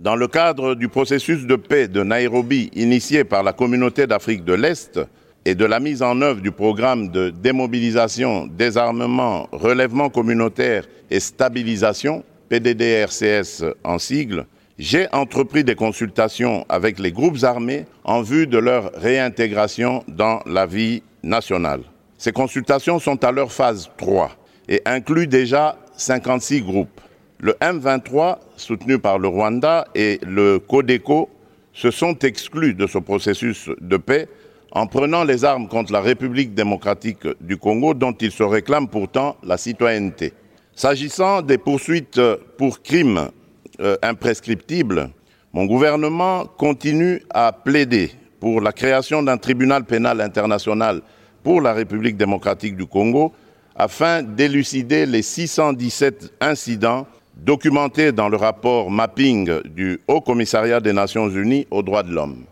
Dans le cadre du processus de paix de Nairobi initié par la communauté d'Afrique de l'Est et de la mise en œuvre du programme de démobilisation, désarmement, relèvement communautaire et stabilisation, PDDRCS en sigle, j'ai entrepris des consultations avec les groupes armés en vue de leur réintégration dans la vie nationale. Ces consultations sont à leur phase 3 et incluent déjà 56 groupes. Le M23, soutenu par le Rwanda, et le Codeco se sont exclus de ce processus de paix en prenant les armes contre la République démocratique du Congo dont ils se réclament pourtant la citoyenneté. S'agissant des poursuites pour crimes euh, imprescriptibles, mon gouvernement continue à plaider pour la création d'un tribunal pénal international pour la République démocratique du Congo afin d'élucider les 617 incidents documentés dans le rapport mapping du Haut Commissariat des Nations Unies aux droits de l'homme.